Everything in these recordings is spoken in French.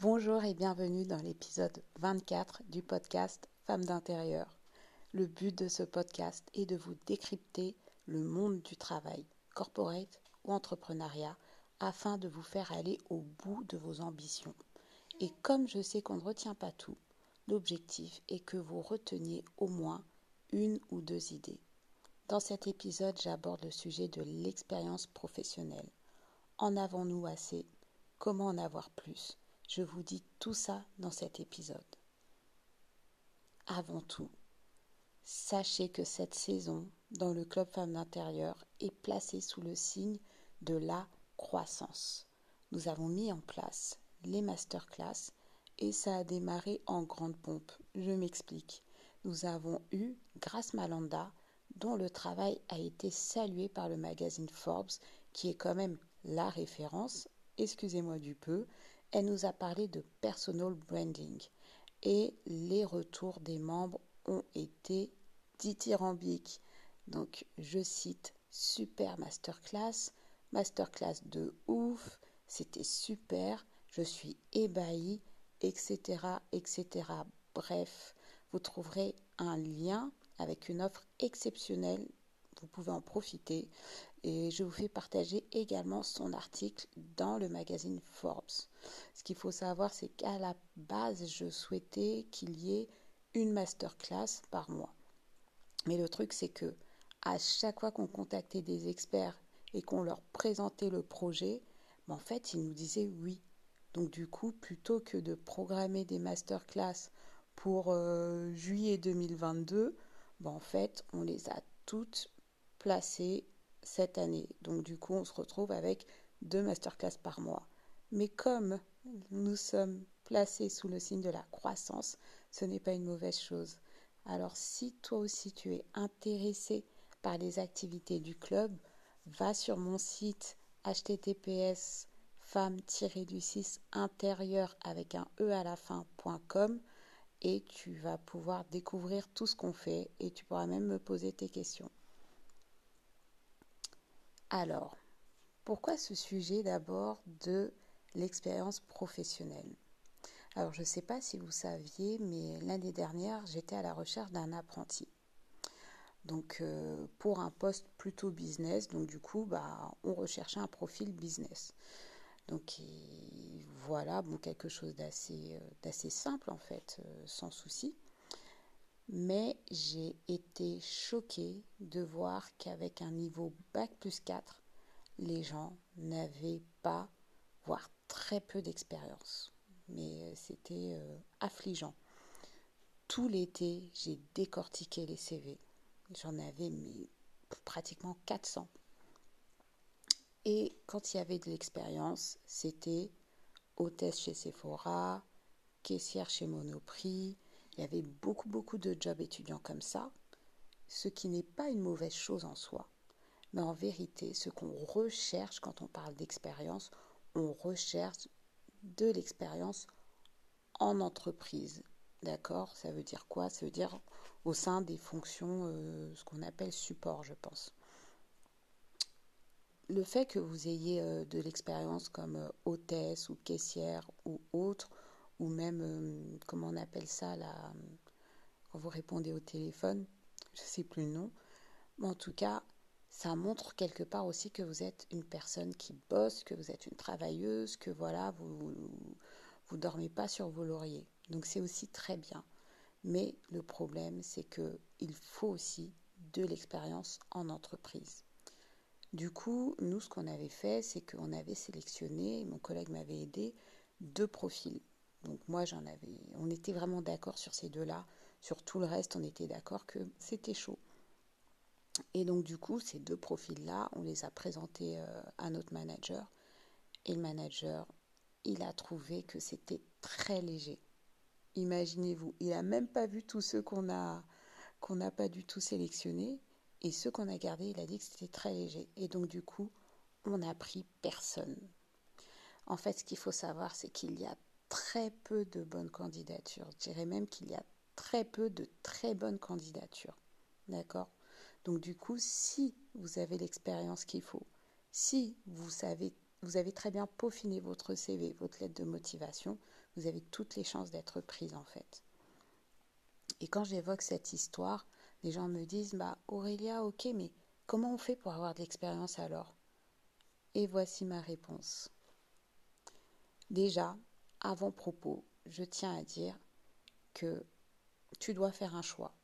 Bonjour et bienvenue dans l'épisode 24 du podcast Femmes d'intérieur. Le but de ce podcast est de vous décrypter le monde du travail, corporate ou entrepreneuriat, afin de vous faire aller au bout de vos ambitions. Et comme je sais qu'on ne retient pas tout, l'objectif est que vous reteniez au moins une ou deux idées. Dans cet épisode, j'aborde le sujet de l'expérience professionnelle. En avons-nous assez? Comment en avoir plus? Je vous dis tout ça dans cet épisode. Avant tout, sachez que cette saison dans le Club Femmes d'Intérieur est placée sous le signe de la croissance. Nous avons mis en place les masterclass et ça a démarré en grande pompe. Je m'explique. Nous avons eu Grace Malanda, dont le travail a été salué par le magazine Forbes, qui est quand même la référence excusez-moi du peu, elle nous a parlé de personal branding et les retours des membres ont été dithyrambiques. Donc, je cite super masterclass, masterclass de ouf, c'était super, je suis ébahie, etc., etc. Bref, vous trouverez un lien avec une offre exceptionnelle vous pouvez en profiter. Et je vous fais partager également son article dans le magazine Forbes. Ce qu'il faut savoir, c'est qu'à la base, je souhaitais qu'il y ait une masterclass par mois. Mais le truc, c'est que à chaque fois qu'on contactait des experts et qu'on leur présentait le projet, en fait, ils nous disaient oui. Donc du coup, plutôt que de programmer des masterclass pour euh, juillet 2022, ben, en fait, on les a toutes placé cette année. Donc du coup, on se retrouve avec deux masterclass par mois. Mais comme nous sommes placés sous le signe de la croissance, ce n'est pas une mauvaise chose. Alors si toi aussi tu es intéressé par les activités du club, va sur mon site https femme-du-6 intérieur avec un e à la fin.com et tu vas pouvoir découvrir tout ce qu'on fait et tu pourras même me poser tes questions. Alors, pourquoi ce sujet d'abord de l'expérience professionnelle? Alors, je ne sais pas si vous saviez, mais l'année dernière, j'étais à la recherche d'un apprenti. Donc, euh, pour un poste plutôt business, donc du coup, bah, on recherchait un profil business. Donc, voilà, bon, quelque chose d'assez, euh, simple en fait, euh, sans souci. Mais j'ai été choquée de voir qu'avec un niveau Bac plus 4, les gens n'avaient pas, voire très peu d'expérience. Mais euh, c'était euh, affligeant. Tout l'été, j'ai décortiqué les CV. J'en avais pratiquement 400. Et quand il y avait de l'expérience, c'était hôtesse chez Sephora, caissière chez Monoprix, il y avait beaucoup, beaucoup de jobs étudiants comme ça, ce qui n'est pas une mauvaise chose en soi. Mais en vérité, ce qu'on recherche quand on parle d'expérience, on recherche de l'expérience en entreprise. D'accord? Ça veut dire quoi? Ça veut dire au sein des fonctions, euh, ce qu'on appelle support, je pense. Le fait que vous ayez euh, de l'expérience comme euh, hôtesse ou caissière ou autre, ou même, euh, comment on appelle ça, là, quand vous répondez au téléphone, je ne sais plus le nom. Mais en tout cas, ça montre quelque part aussi que vous êtes une personne qui bosse, que vous êtes une travailleuse, que voilà, vous vous dormez pas sur vos lauriers. Donc c'est aussi très bien. Mais le problème, c'est que il faut aussi de l'expérience en entreprise. Du coup, nous, ce qu'on avait fait, c'est qu'on avait sélectionné, mon collègue m'avait aidé, deux profils. Donc moi, j'en avais. On était vraiment d'accord sur ces deux-là. Sur tout le reste, on était d'accord que c'était chaud. Et donc du coup, ces deux profils-là, on les a présentés euh, à notre manager. Et le manager, il a trouvé que c'était très léger. Imaginez-vous, il n'a même pas vu tous ceux qu'on qu'on n'a pas du tout sélectionnés. Et ceux qu'on a gardés, il a dit que c'était très léger. Et donc du coup, on n'a pris personne. En fait, ce qu'il faut savoir, c'est qu'il y a très peu de bonnes candidatures. Je dirais même qu'il y a très peu de très bonnes candidatures. D'accord? Donc du coup, si vous avez l'expérience qu'il faut, si vous savez vous avez très bien peaufiné votre CV, votre lettre de motivation, vous avez toutes les chances d'être prise en fait. Et quand j'évoque cette histoire, les gens me disent Bah Aurélia, ok, mais comment on fait pour avoir de l'expérience alors? Et voici ma réponse. Déjà, avant propos, je tiens à dire que tu dois faire un choix.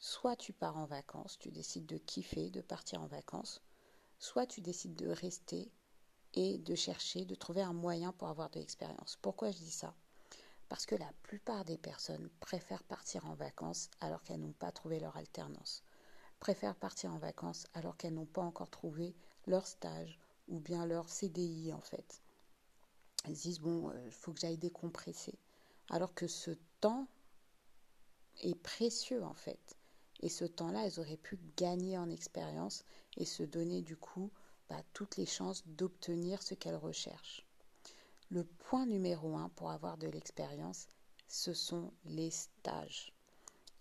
Soit tu pars en vacances, tu décides de kiffer, de partir en vacances, soit tu décides de rester et de chercher, de trouver un moyen pour avoir de l'expérience. Pourquoi je dis ça? Parce que la plupart des personnes préfèrent partir en vacances alors qu'elles n'ont pas trouvé leur alternance, préfèrent partir en vacances alors qu'elles n'ont pas encore trouvé leur stage ou bien leur CDI en fait. Elles disent bon, il euh, faut que j'aille décompresser. Alors que ce temps est précieux en fait. Et ce temps-là, elles auraient pu gagner en expérience et se donner du coup bah, toutes les chances d'obtenir ce qu'elles recherchent. Le point numéro un pour avoir de l'expérience, ce sont les stages.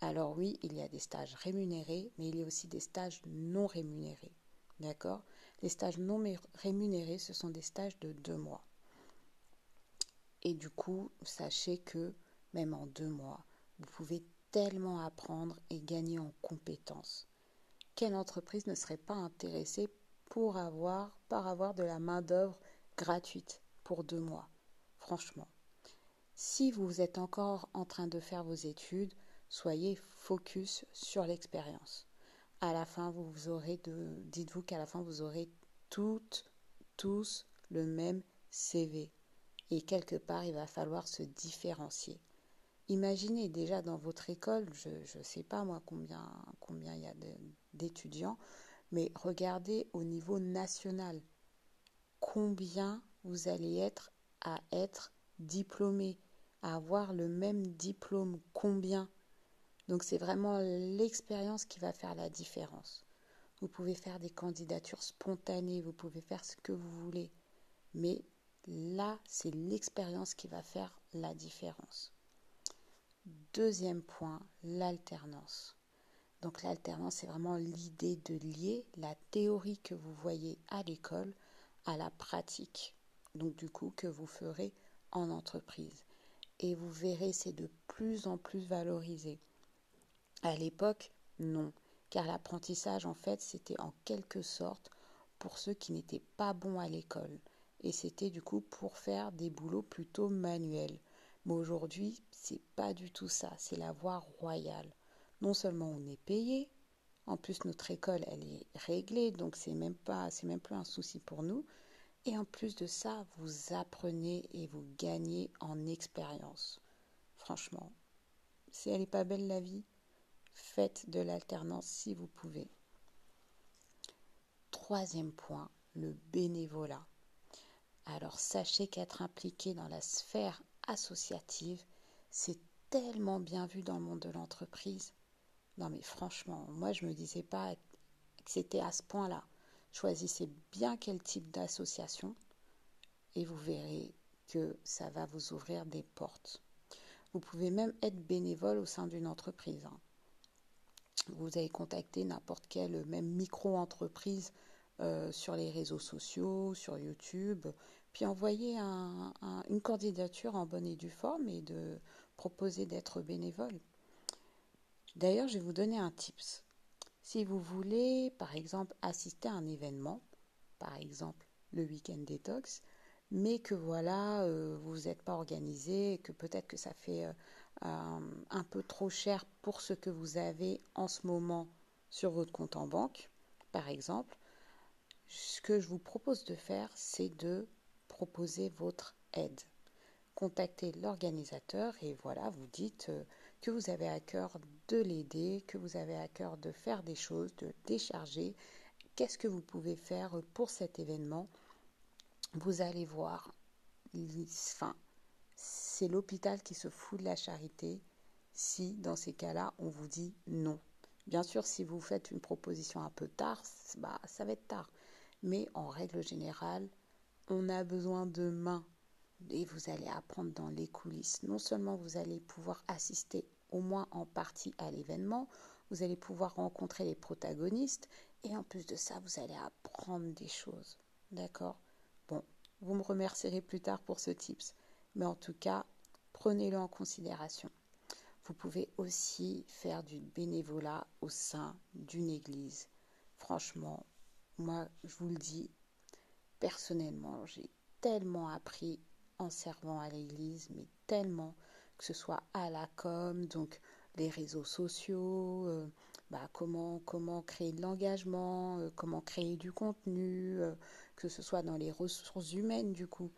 Alors oui, il y a des stages rémunérés, mais il y a aussi des stages non rémunérés. D'accord? Les stages non rémunérés, ce sont des stages de deux mois. Et du coup, sachez que même en deux mois, vous pouvez tellement apprendre et gagner en compétences. Quelle entreprise ne serait pas intéressée par avoir de la main-d'œuvre gratuite pour deux mois? Franchement. Si vous êtes encore en train de faire vos études, soyez focus sur l'expérience. À la fin, vous aurez dites-vous qu'à la fin, vous aurez toutes, tous le même CV. Et quelque part, il va falloir se différencier. Imaginez déjà dans votre école, je ne sais pas moi combien, combien il y a d'étudiants, mais regardez au niveau national combien vous allez être à être diplômé, à avoir le même diplôme, combien. Donc c'est vraiment l'expérience qui va faire la différence. Vous pouvez faire des candidatures spontanées, vous pouvez faire ce que vous voulez, mais là c'est l'expérience qui va faire la différence. Deuxième point, l'alternance. Donc l'alternance, c'est vraiment l'idée de lier la théorie que vous voyez à l'école à la pratique. Donc du coup, que vous ferez en entreprise. Et vous verrez, c'est de plus en plus valorisé. À l'époque, non. Car l'apprentissage, en fait, c'était en quelque sorte pour ceux qui n'étaient pas bons à l'école. Et c'était du coup pour faire des boulots plutôt manuels. Mais aujourd'hui, c'est pas du tout ça, c'est la voie royale. Non seulement on est payé, en plus notre école elle est réglée, donc c'est même pas c'est même plus un souci pour nous. Et en plus de ça, vous apprenez et vous gagnez en expérience. Franchement, si elle n'est pas belle la vie, faites de l'alternance si vous pouvez. Troisième point, le bénévolat. Alors sachez qu'être impliqué dans la sphère associative, c'est tellement bien vu dans le monde de l'entreprise. Non mais franchement, moi je me disais pas que c'était à ce point-là. Choisissez bien quel type d'association et vous verrez que ça va vous ouvrir des portes. Vous pouvez même être bénévole au sein d'une entreprise. Hein. Vous avez contacté n'importe quelle, même micro-entreprise euh, sur les réseaux sociaux, sur YouTube, puis envoyer une candidature en bonne et due forme et de proposer d'être bénévole. D'ailleurs, je vais vous donner un tips. Si vous voulez, par exemple, assister à un événement, par exemple le week-end détox, mais que voilà, euh, vous n'êtes pas organisé, que peut-être que ça fait euh, un peu trop cher pour ce que vous avez en ce moment sur votre compte en banque, par exemple, ce que je vous propose de faire, c'est de proposer votre aide. Contactez l'organisateur et voilà, vous dites euh, que vous avez à cœur de l'aider, que vous avez à cœur de faire des choses, de décharger. Qu'est-ce que vous pouvez faire pour cet événement? Vous allez voir, enfin, c'est l'hôpital qui se fout de la charité si dans ces cas-là on vous dit non. Bien sûr, si vous faites une proposition un peu tard, bah, ça va être tard. Mais en règle générale, on a besoin de mains et vous allez apprendre dans les coulisses. Non seulement vous allez pouvoir assister au moins en partie à l'événement, vous allez pouvoir rencontrer les protagonistes et en plus de ça, vous allez apprendre des choses. D'accord? Bon, Vous me remercierez plus tard pour ce tips. Mais en tout cas, prenez-le en considération. Vous pouvez aussi faire du bénévolat au sein d'une église. Franchement, moi, je vous le dis, personnellement, j'ai tellement appris en servant à l'église, mais tellement, que ce soit à la com, donc les réseaux sociaux, euh, bah, comment, comment créer de l'engagement, euh, comment créer du contenu, euh, que ce soit dans les ressources humaines du coup,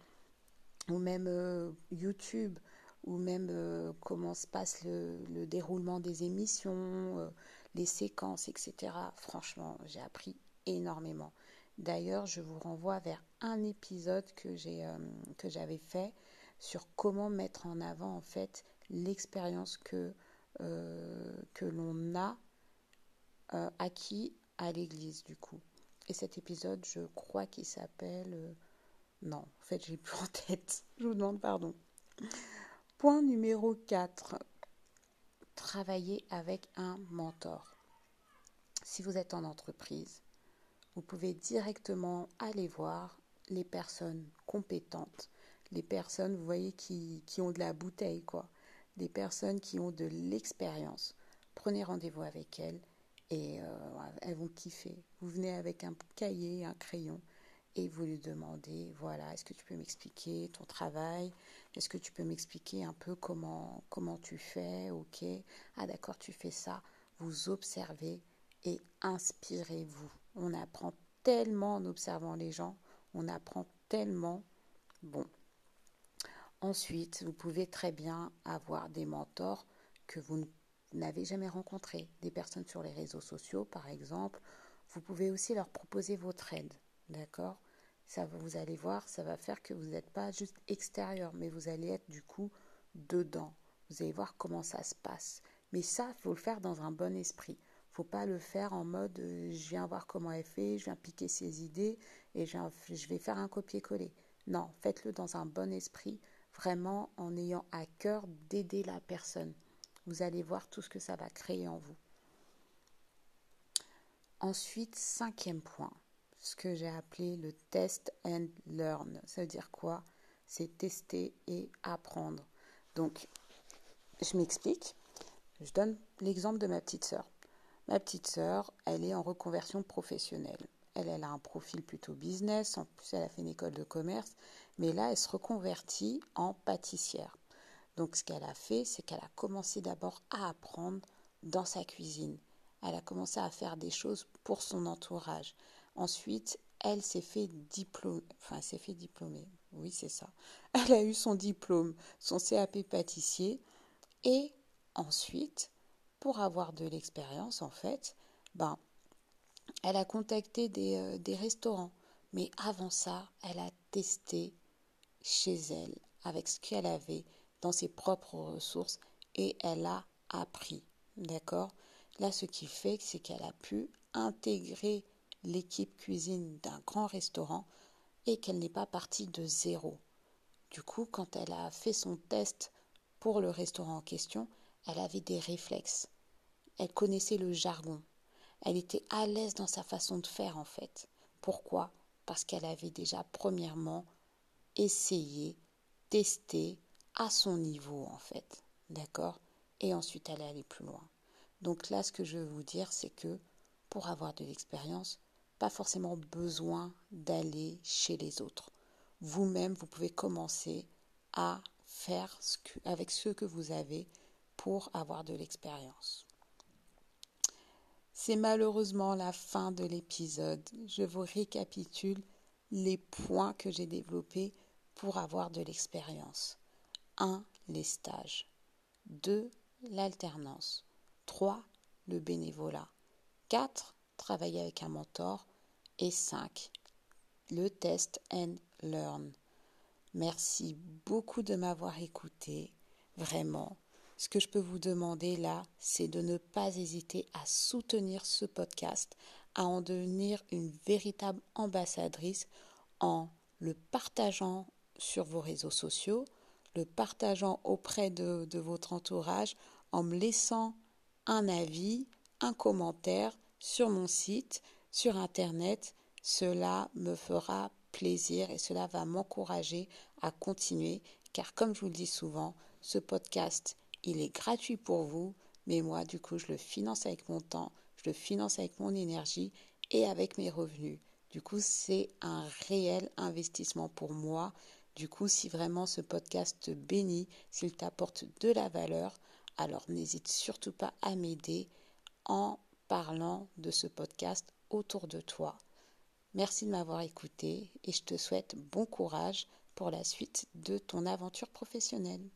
ou même YouTube, ou même comment se passe le, le, déroulement des émissions, les séquences, etc. Franchement, j'ai appris énormément. D'ailleurs, je vous renvoie vers un épisode que j'ai que j'avais fait sur comment mettre en avant en fait l'expérience que euh, l'on a euh, acquis à l'église du coup. Et cet épisode, je crois qu'il s'appelle... Euh, non, en fait, j'ai plus en tête. Je vous demande pardon. Point numéro 4. Travailler avec un mentor. Si vous êtes en entreprise, vous pouvez directement aller voir les personnes compétentes, les personnes, vous voyez, qui, ont de la bouteille, quoi des personnes qui ont de l'expérience. Prenez rendez-vous avec elles et euh, elles vont kiffer. Vous venez avec un cahier, un crayon et vous lui demandez, voilà, est-ce que tu peux m'expliquer ton travail? Est-ce que tu peux m'expliquer un peu comment, comment tu fais? Ok, ah d'accord, tu fais ça. Vous observez et inspirez-vous. On apprend tellement en observant les gens, on apprend tellement. Bon, Ensuite, vous pouvez très bien avoir des mentors que vous n'avez jamais rencontrés, des personnes sur les réseaux sociaux par exemple. Vous pouvez aussi leur proposer votre aide, d'accord? Ça, vous allez voir, ça va faire que vous n'êtes pas juste extérieur, mais vous allez être du coup dedans. Vous allez voir comment ça se passe. Mais ça, il faut le faire dans un bon esprit. Faut pas le faire en mode euh, je viens voir comment elle fait, je viens piquer ses idées et je vais faire un copier-coller. Non, faites-le dans un bon esprit vraiment en ayant à cœur d'aider la personne. Vous allez voir tout ce que ça va créer en vous. Ensuite, cinquième point, ce que j'ai appelé le test and learn. Ça veut dire quoi? C'est tester et apprendre. Donc, je m'explique. Je donne l'exemple de ma petite sœur. Ma petite sœur, elle est en reconversion professionnelle. Elle, a un profil plutôt business. En plus, elle a fait une école de commerce. Mais là, elle se reconvertit en pâtissière. Donc, ce qu'elle a fait, c'est qu'elle a commencé d'abord à apprendre dans sa cuisine. Elle a commencé à faire des choses pour son entourage. Ensuite, elle s'est fait diplôme, enfin, s'est fait diplômer. Oui, c'est ça. Elle a eu son diplôme, son CAP pâtissier. Et ensuite, pour avoir de l'expérience, en fait, ben, elle a contacté des, euh, des restaurants. Mais avant ça, elle a testé chez elle, avec ce qu'elle avait dans ses propres ressources, et elle a appris. D'accord? Là, ce qui fait, c'est qu'elle a pu intégrer l'équipe cuisine d'un grand restaurant et qu'elle n'est pas partie de zéro. Du coup, quand elle a fait son test pour le restaurant en question, elle avait des réflexes. Elle connaissait le jargon. Elle était à l'aise dans sa façon de faire en fait. Pourquoi? Parce qu'elle avait déjà premièrement essayer, tester à son niveau en fait. D'accord? Et ensuite aller aller plus loin. Donc là, ce que je veux vous dire, c'est que pour avoir de l'expérience, pas forcément besoin d'aller chez les autres. Vous-même, vous pouvez commencer à faire avec ce que vous avez pour avoir de l'expérience. C'est malheureusement la fin de l'épisode. Je vous récapitule les points que j'ai développés pour avoir de l'expérience. 1. Les stages. 2. L'alternance. 3. Le bénévolat. 4. Travailler avec un mentor. Et 5. Le test and learn. Merci beaucoup de m'avoir écouté. Vraiment. Ce que je peux vous demander là, c'est de ne pas hésiter à soutenir ce podcast, à en devenir une véritable ambassadrice en le partageant sur vos réseaux sociaux, le partageant auprès de, votre entourage, en me laissant un avis, un commentaire sur mon site, sur Internet. Cela me fera plaisir et cela va m'encourager à continuer car comme je vous le dis souvent, ce podcast, il est gratuit pour vous, mais moi, du coup, je le finance avec mon temps, je le finance avec mon énergie et avec mes revenus. Du coup, c'est un réel investissement pour moi. Du coup, si vraiment ce podcast te bénit, s'il t'apporte de la valeur, alors n'hésite surtout pas à m'aider en parlant de ce podcast autour de toi. Merci de m'avoir écouté et je te souhaite bon courage pour la suite de ton aventure professionnelle.